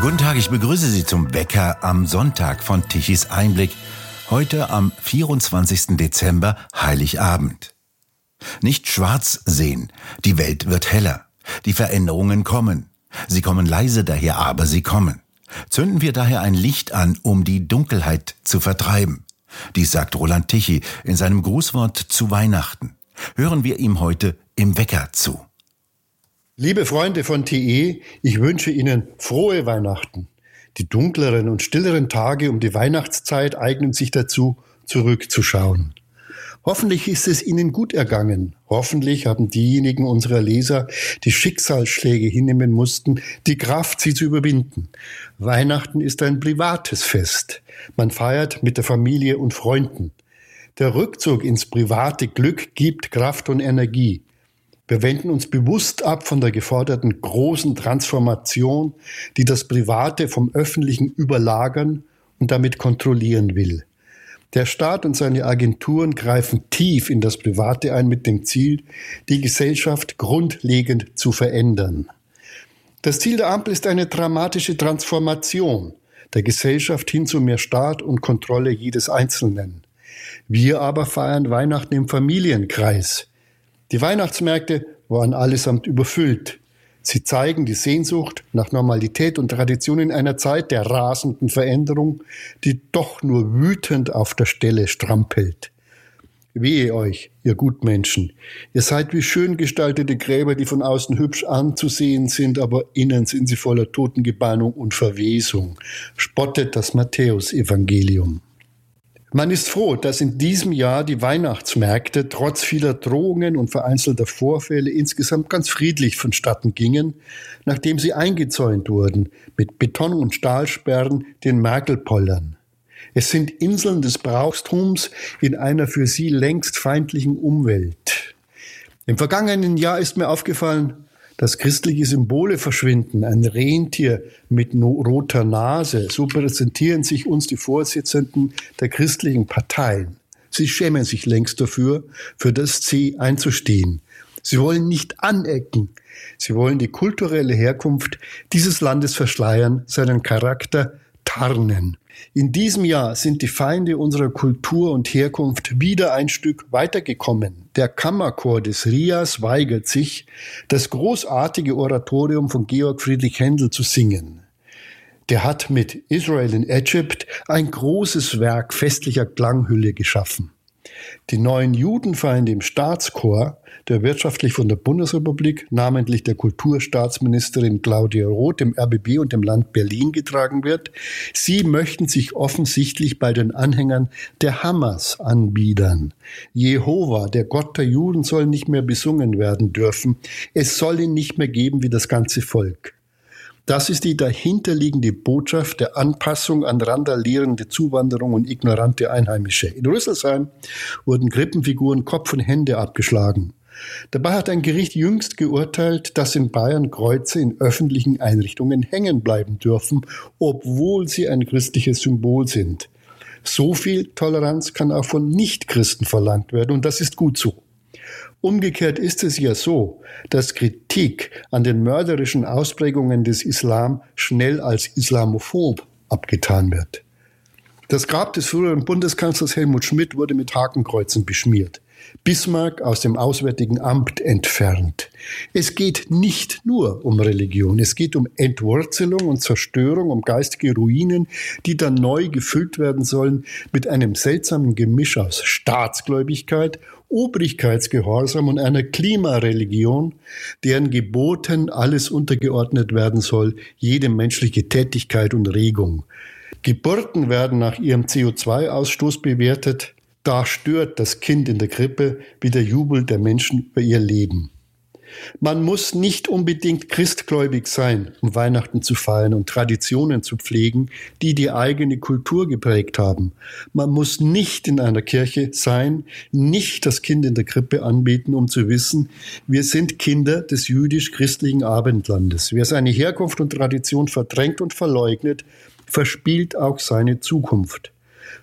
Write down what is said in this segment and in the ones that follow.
Guten Tag, ich begrüße Sie zum Wecker am Sonntag von Tichys Einblick. Heute am 24. Dezember, Heiligabend. Nicht schwarz sehen, die Welt wird heller. Die Veränderungen kommen. Sie kommen leise daher, aber sie kommen. Zünden wir daher ein Licht an, um die Dunkelheit zu vertreiben. Dies sagt Roland Tichy in seinem Grußwort zu Weihnachten. Hören wir ihm heute im Wecker zu. Liebe Freunde von TE, ich wünsche Ihnen frohe Weihnachten. Die dunkleren und stilleren Tage um die Weihnachtszeit eignen sich dazu, zurückzuschauen. Hoffentlich ist es Ihnen gut ergangen. Hoffentlich haben diejenigen unserer Leser, die Schicksalsschläge hinnehmen mussten, die Kraft, sie zu überwinden. Weihnachten ist ein privates Fest. Man feiert mit der Familie und Freunden. Der Rückzug ins private Glück gibt Kraft und Energie. Wir wenden uns bewusst ab von der geforderten großen Transformation, die das Private vom Öffentlichen überlagern und damit kontrollieren will. Der Staat und seine Agenturen greifen tief in das Private ein mit dem Ziel, die Gesellschaft grundlegend zu verändern. Das Ziel der Ampel ist eine dramatische Transformation der Gesellschaft hin zu mehr Staat und Kontrolle jedes Einzelnen. Wir aber feiern Weihnachten im Familienkreis. Die Weihnachtsmärkte waren allesamt überfüllt. Sie zeigen die Sehnsucht nach Normalität und Tradition in einer Zeit der rasenden Veränderung, die doch nur wütend auf der Stelle strampelt. Wehe euch, ihr Gutmenschen. Ihr seid wie schön gestaltete Gräber, die von außen hübsch anzusehen sind, aber innen sind sie voller Totengebannung und Verwesung. Spottet das Matthäusevangelium. Man ist froh, dass in diesem Jahr die Weihnachtsmärkte trotz vieler Drohungen und vereinzelter Vorfälle insgesamt ganz friedlich vonstatten gingen, nachdem sie eingezäunt wurden mit Beton- und Stahlsperren, den Merkelpollern. Es sind Inseln des Brauchstums in einer für sie längst feindlichen Umwelt. Im vergangenen Jahr ist mir aufgefallen, dass christliche Symbole verschwinden. Ein Rentier mit roter Nase. So präsentieren sich uns die Vorsitzenden der christlichen Parteien. Sie schämen sich längst dafür, für das C einzustehen. Sie wollen nicht anecken. Sie wollen die kulturelle Herkunft dieses Landes verschleiern, seinen Charakter tarnen. In diesem Jahr sind die Feinde unserer Kultur und Herkunft wieder ein Stück weitergekommen. Der Kammerchor des Rias weigert sich, das großartige Oratorium von Georg Friedrich Händel zu singen. Der hat mit Israel in Egypt ein großes Werk festlicher Klanghülle geschaffen. Die neuen Judenfeinde im Staatschor, der wirtschaftlich von der Bundesrepublik, namentlich der Kulturstaatsministerin Claudia Roth, dem RBB und dem Land Berlin getragen wird, sie möchten sich offensichtlich bei den Anhängern der Hamas anbiedern. Jehova, der Gott der Juden, soll nicht mehr besungen werden dürfen. Es soll ihn nicht mehr geben wie das ganze Volk. Das ist die dahinterliegende Botschaft der Anpassung an randalierende Zuwanderung und ignorante Einheimische. In Rüsselsheim wurden Krippenfiguren Kopf und Hände abgeschlagen. Dabei hat ein Gericht jüngst geurteilt, dass in Bayern Kreuze in öffentlichen Einrichtungen hängen bleiben dürfen, obwohl sie ein christliches Symbol sind. So viel Toleranz kann auch von Nichtchristen verlangt werden und das ist gut so. Umgekehrt ist es ja so, dass Kritik an den mörderischen Ausprägungen des Islam schnell als islamophob abgetan wird. Das Grab des früheren Bundeskanzlers Helmut Schmidt wurde mit Hakenkreuzen beschmiert. Bismarck aus dem Auswärtigen Amt entfernt. Es geht nicht nur um Religion, es geht um Entwurzelung und Zerstörung, um geistige Ruinen, die dann neu gefüllt werden sollen mit einem seltsamen Gemisch aus Staatsgläubigkeit, Obrigkeitsgehorsam und einer Klimareligion, deren Geboten alles untergeordnet werden soll, jede menschliche Tätigkeit und Regung. Geburten werden nach ihrem CO2-Ausstoß bewertet, da stört das Kind in der Krippe wie der Jubel der Menschen über ihr Leben. Man muss nicht unbedingt christgläubig sein, um Weihnachten zu feiern und Traditionen zu pflegen, die die eigene Kultur geprägt haben. Man muss nicht in einer Kirche sein, nicht das Kind in der Krippe anbeten, um zu wissen, wir sind Kinder des jüdisch-christlichen Abendlandes. Wer seine Herkunft und Tradition verdrängt und verleugnet, verspielt auch seine Zukunft.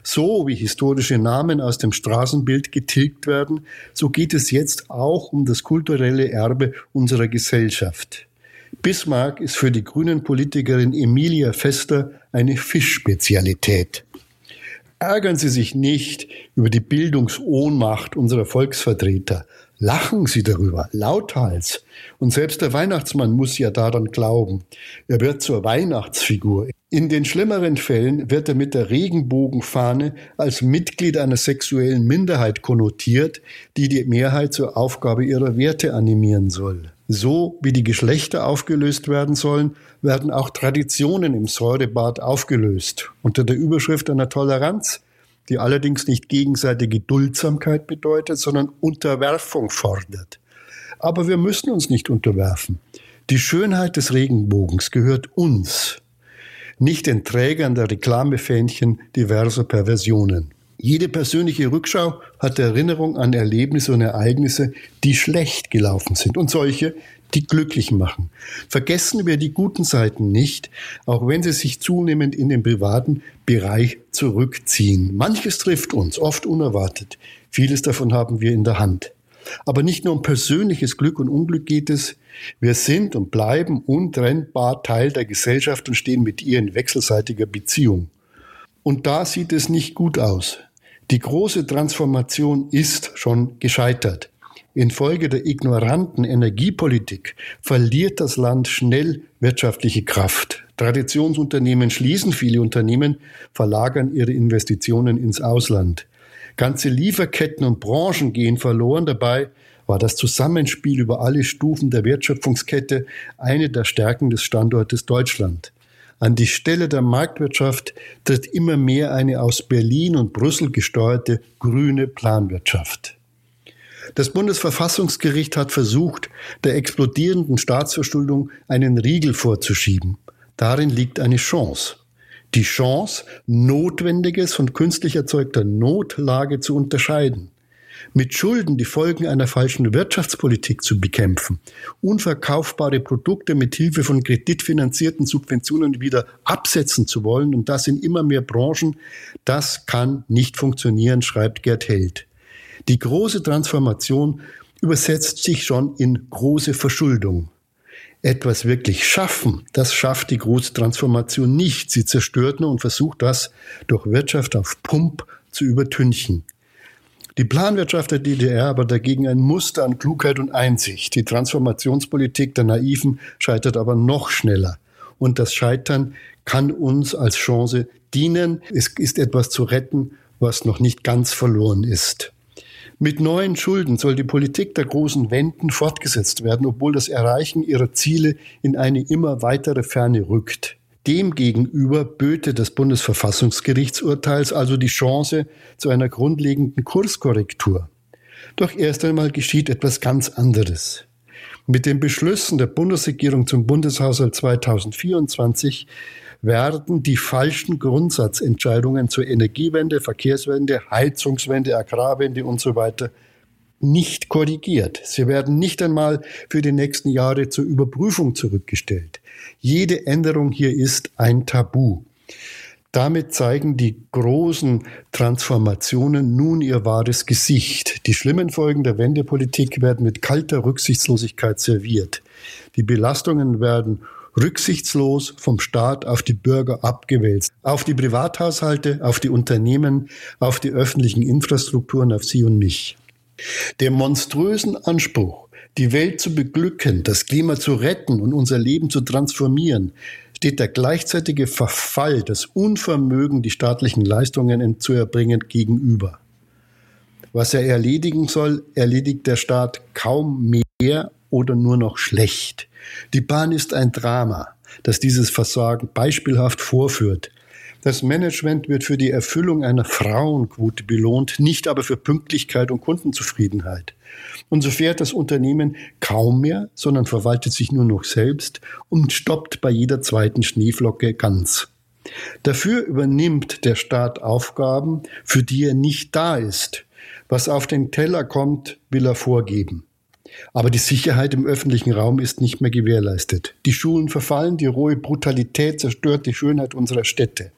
So wie historische Namen aus dem Straßenbild getilgt werden, so geht es jetzt auch um das kulturelle Erbe unserer Gesellschaft. Bismarck ist für die grünen Politikerin Emilia Fester eine Fischspezialität. Ärgern Sie sich nicht über die Bildungsohnmacht unserer Volksvertreter. Lachen Sie darüber, lauthals. Und selbst der Weihnachtsmann muss ja daran glauben. Er wird zur Weihnachtsfigur. In den schlimmeren Fällen wird er mit der Regenbogenfahne als Mitglied einer sexuellen Minderheit konnotiert, die die Mehrheit zur Aufgabe ihrer Werte animieren soll. So wie die Geschlechter aufgelöst werden sollen, werden auch Traditionen im Säurebad aufgelöst, unter der Überschrift einer Toleranz, die allerdings nicht gegenseitige Duldsamkeit bedeutet, sondern Unterwerfung fordert. Aber wir müssen uns nicht unterwerfen. Die Schönheit des Regenbogens gehört uns, nicht den Trägern der Reklamefähnchen diverser Perversionen. Jede persönliche Rückschau hat Erinnerung an Erlebnisse und Ereignisse, die schlecht gelaufen sind und solche, die glücklich machen. Vergessen wir die guten Seiten nicht, auch wenn sie sich zunehmend in den privaten Bereich zurückziehen. Manches trifft uns, oft unerwartet. Vieles davon haben wir in der Hand. Aber nicht nur um persönliches Glück und Unglück geht es. Wir sind und bleiben untrennbar Teil der Gesellschaft und stehen mit ihr in wechselseitiger Beziehung. Und da sieht es nicht gut aus. Die große Transformation ist schon gescheitert. Infolge der ignoranten Energiepolitik verliert das Land schnell wirtschaftliche Kraft. Traditionsunternehmen schließen viele Unternehmen, verlagern ihre Investitionen ins Ausland. Ganze Lieferketten und Branchen gehen verloren. Dabei war das Zusammenspiel über alle Stufen der Wertschöpfungskette eine der Stärken des Standortes Deutschland. An die Stelle der Marktwirtschaft tritt immer mehr eine aus Berlin und Brüssel gesteuerte grüne Planwirtschaft. Das Bundesverfassungsgericht hat versucht, der explodierenden Staatsverschuldung einen Riegel vorzuschieben. Darin liegt eine Chance. Die Chance, Notwendiges von künstlich erzeugter Notlage zu unterscheiden mit Schulden die Folgen einer falschen Wirtschaftspolitik zu bekämpfen, unverkaufbare Produkte mit Hilfe von kreditfinanzierten Subventionen wieder absetzen zu wollen und das in immer mehr Branchen, das kann nicht funktionieren, schreibt Gerd Held. Die große Transformation übersetzt sich schon in große Verschuldung. Etwas wirklich schaffen, das schafft die große Transformation nicht. Sie zerstört nur und versucht das durch Wirtschaft auf Pump zu übertünchen. Die Planwirtschaft der DDR aber dagegen ein Muster an Klugheit und Einsicht. Die Transformationspolitik der Naiven scheitert aber noch schneller. Und das Scheitern kann uns als Chance dienen. Es ist etwas zu retten, was noch nicht ganz verloren ist. Mit neuen Schulden soll die Politik der großen Wenden fortgesetzt werden, obwohl das Erreichen ihrer Ziele in eine immer weitere Ferne rückt. Demgegenüber böte das Bundesverfassungsgerichtsurteils also die Chance zu einer grundlegenden Kurskorrektur. Doch erst einmal geschieht etwas ganz anderes. Mit den Beschlüssen der Bundesregierung zum Bundeshaushalt 2024 werden die falschen Grundsatzentscheidungen zur Energiewende, Verkehrswende, Heizungswende, Agrarwende und so nicht korrigiert. Sie werden nicht einmal für die nächsten Jahre zur Überprüfung zurückgestellt. Jede Änderung hier ist ein Tabu. Damit zeigen die großen Transformationen nun ihr wahres Gesicht. Die schlimmen Folgen der Wendepolitik werden mit kalter Rücksichtslosigkeit serviert. Die Belastungen werden rücksichtslos vom Staat auf die Bürger abgewälzt. Auf die Privathaushalte, auf die Unternehmen, auf die öffentlichen Infrastrukturen, auf Sie und mich. Der monströsen Anspruch, die Welt zu beglücken, das Klima zu retten und unser Leben zu transformieren, steht der gleichzeitige Verfall, das Unvermögen, die staatlichen Leistungen zu erbringen, gegenüber. Was er erledigen soll, erledigt der Staat kaum mehr oder nur noch schlecht. Die Bahn ist ein Drama, das dieses Versagen beispielhaft vorführt. Das Management wird für die Erfüllung einer Frauenquote belohnt, nicht aber für Pünktlichkeit und Kundenzufriedenheit. Und so fährt das Unternehmen kaum mehr, sondern verwaltet sich nur noch selbst und stoppt bei jeder zweiten Schneeflocke ganz. Dafür übernimmt der Staat Aufgaben, für die er nicht da ist. Was auf den Teller kommt, will er vorgeben. Aber die Sicherheit im öffentlichen Raum ist nicht mehr gewährleistet. Die Schulen verfallen, die rohe Brutalität zerstört die Schönheit unserer Städte.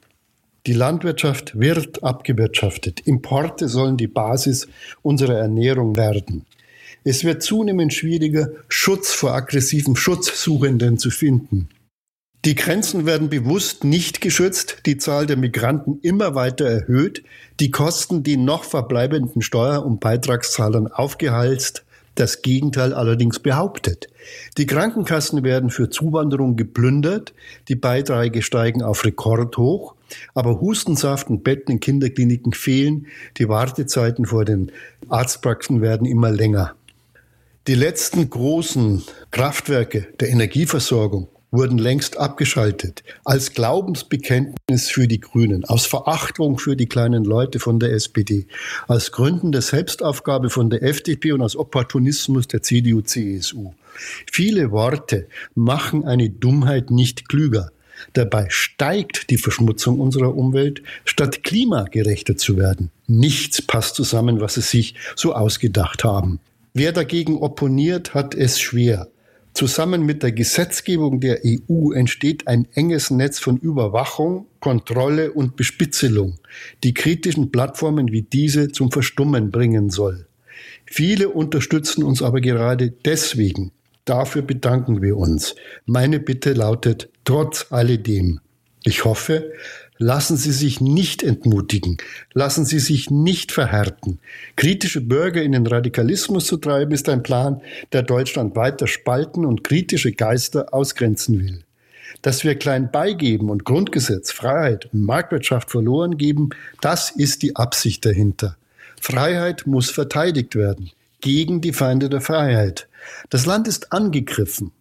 Die Landwirtschaft wird abgewirtschaftet. Importe sollen die Basis unserer Ernährung werden. Es wird zunehmend schwieriger, Schutz vor aggressiven Schutzsuchenden zu finden. Die Grenzen werden bewusst nicht geschützt, die Zahl der Migranten immer weiter erhöht, die Kosten die noch verbleibenden Steuer- und Beitragszahlern aufgehalst, das Gegenteil allerdings behauptet. Die Krankenkassen werden für Zuwanderung geplündert, die Beiträge steigen auf Rekordhoch, aber Hustensaft und Betten in Kinderkliniken fehlen, die Wartezeiten vor den Arztpraxen werden immer länger. Die letzten großen Kraftwerke der Energieversorgung wurden längst abgeschaltet, als Glaubensbekenntnis für die Grünen, aus Verachtung für die kleinen Leute von der SPD, als Gründen der Selbstaufgabe von der FDP und aus Opportunismus der CDU-CSU. Viele Worte machen eine Dummheit nicht klüger. Dabei steigt die Verschmutzung unserer Umwelt, statt klimagerechter zu werden. Nichts passt zusammen, was sie sich so ausgedacht haben. Wer dagegen opponiert, hat es schwer. Zusammen mit der Gesetzgebung der EU entsteht ein enges Netz von Überwachung, Kontrolle und Bespitzelung, die kritischen Plattformen wie diese zum Verstummen bringen soll. Viele unterstützen uns aber gerade deswegen. Dafür bedanken wir uns. Meine Bitte lautet trotz alledem. Ich hoffe, Lassen Sie sich nicht entmutigen. Lassen Sie sich nicht verhärten. Kritische Bürger in den Radikalismus zu treiben, ist ein Plan, der Deutschland weiter spalten und kritische Geister ausgrenzen will. Dass wir klein beigeben und Grundgesetz, Freiheit und Marktwirtschaft verloren geben, das ist die Absicht dahinter. Freiheit muss verteidigt werden gegen die Feinde der Freiheit. Das Land ist angegriffen.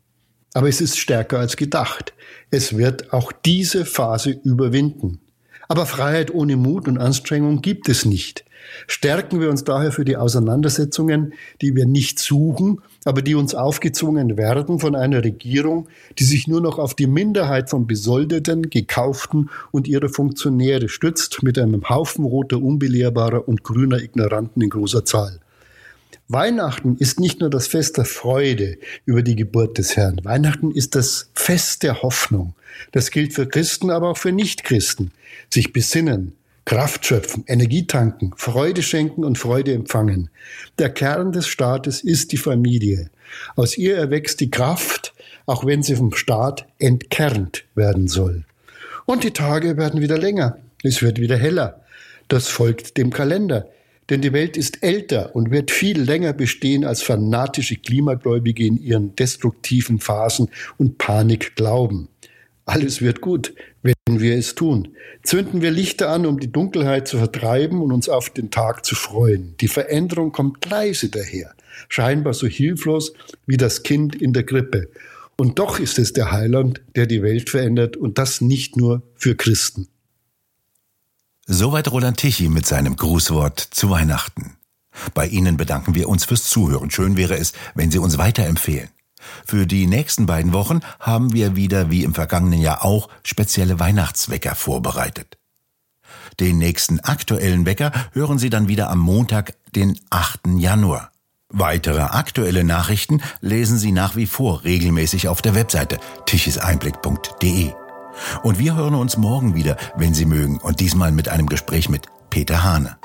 Aber es ist stärker als gedacht. Es wird auch diese Phase überwinden. Aber Freiheit ohne Mut und Anstrengung gibt es nicht. Stärken wir uns daher für die Auseinandersetzungen, die wir nicht suchen, aber die uns aufgezwungen werden von einer Regierung, die sich nur noch auf die Minderheit von Besoldeten, Gekauften und ihre Funktionäre stützt, mit einem Haufen roter, unbelehrbarer und grüner Ignoranten in großer Zahl. Weihnachten ist nicht nur das Fest der Freude über die Geburt des Herrn. Weihnachten ist das Fest der Hoffnung. Das gilt für Christen, aber auch für Nichtchristen. Sich besinnen, Kraft schöpfen, Energie tanken, Freude schenken und Freude empfangen. Der Kern des Staates ist die Familie. Aus ihr erwächst die Kraft, auch wenn sie vom Staat entkernt werden soll. Und die Tage werden wieder länger. Es wird wieder heller. Das folgt dem Kalender. Denn die Welt ist älter und wird viel länger bestehen, als fanatische Klimagläubige in ihren destruktiven Phasen und Panik glauben. Alles wird gut, wenn wir es tun. Zünden wir Lichter an, um die Dunkelheit zu vertreiben und uns auf den Tag zu freuen. Die Veränderung kommt leise daher, scheinbar so hilflos wie das Kind in der Krippe. Und doch ist es der Heiland, der die Welt verändert und das nicht nur für Christen. Soweit Roland Tichy mit seinem Grußwort zu Weihnachten. Bei Ihnen bedanken wir uns fürs Zuhören. Schön wäre es, wenn Sie uns weiterempfehlen. Für die nächsten beiden Wochen haben wir wieder wie im vergangenen Jahr auch spezielle Weihnachtswecker vorbereitet. Den nächsten aktuellen Wecker hören Sie dann wieder am Montag, den 8. Januar. Weitere aktuelle Nachrichten lesen Sie nach wie vor regelmäßig auf der Webseite tichiseinblick.de. Und wir hören uns morgen wieder, wenn Sie mögen, und diesmal mit einem Gespräch mit Peter Hane.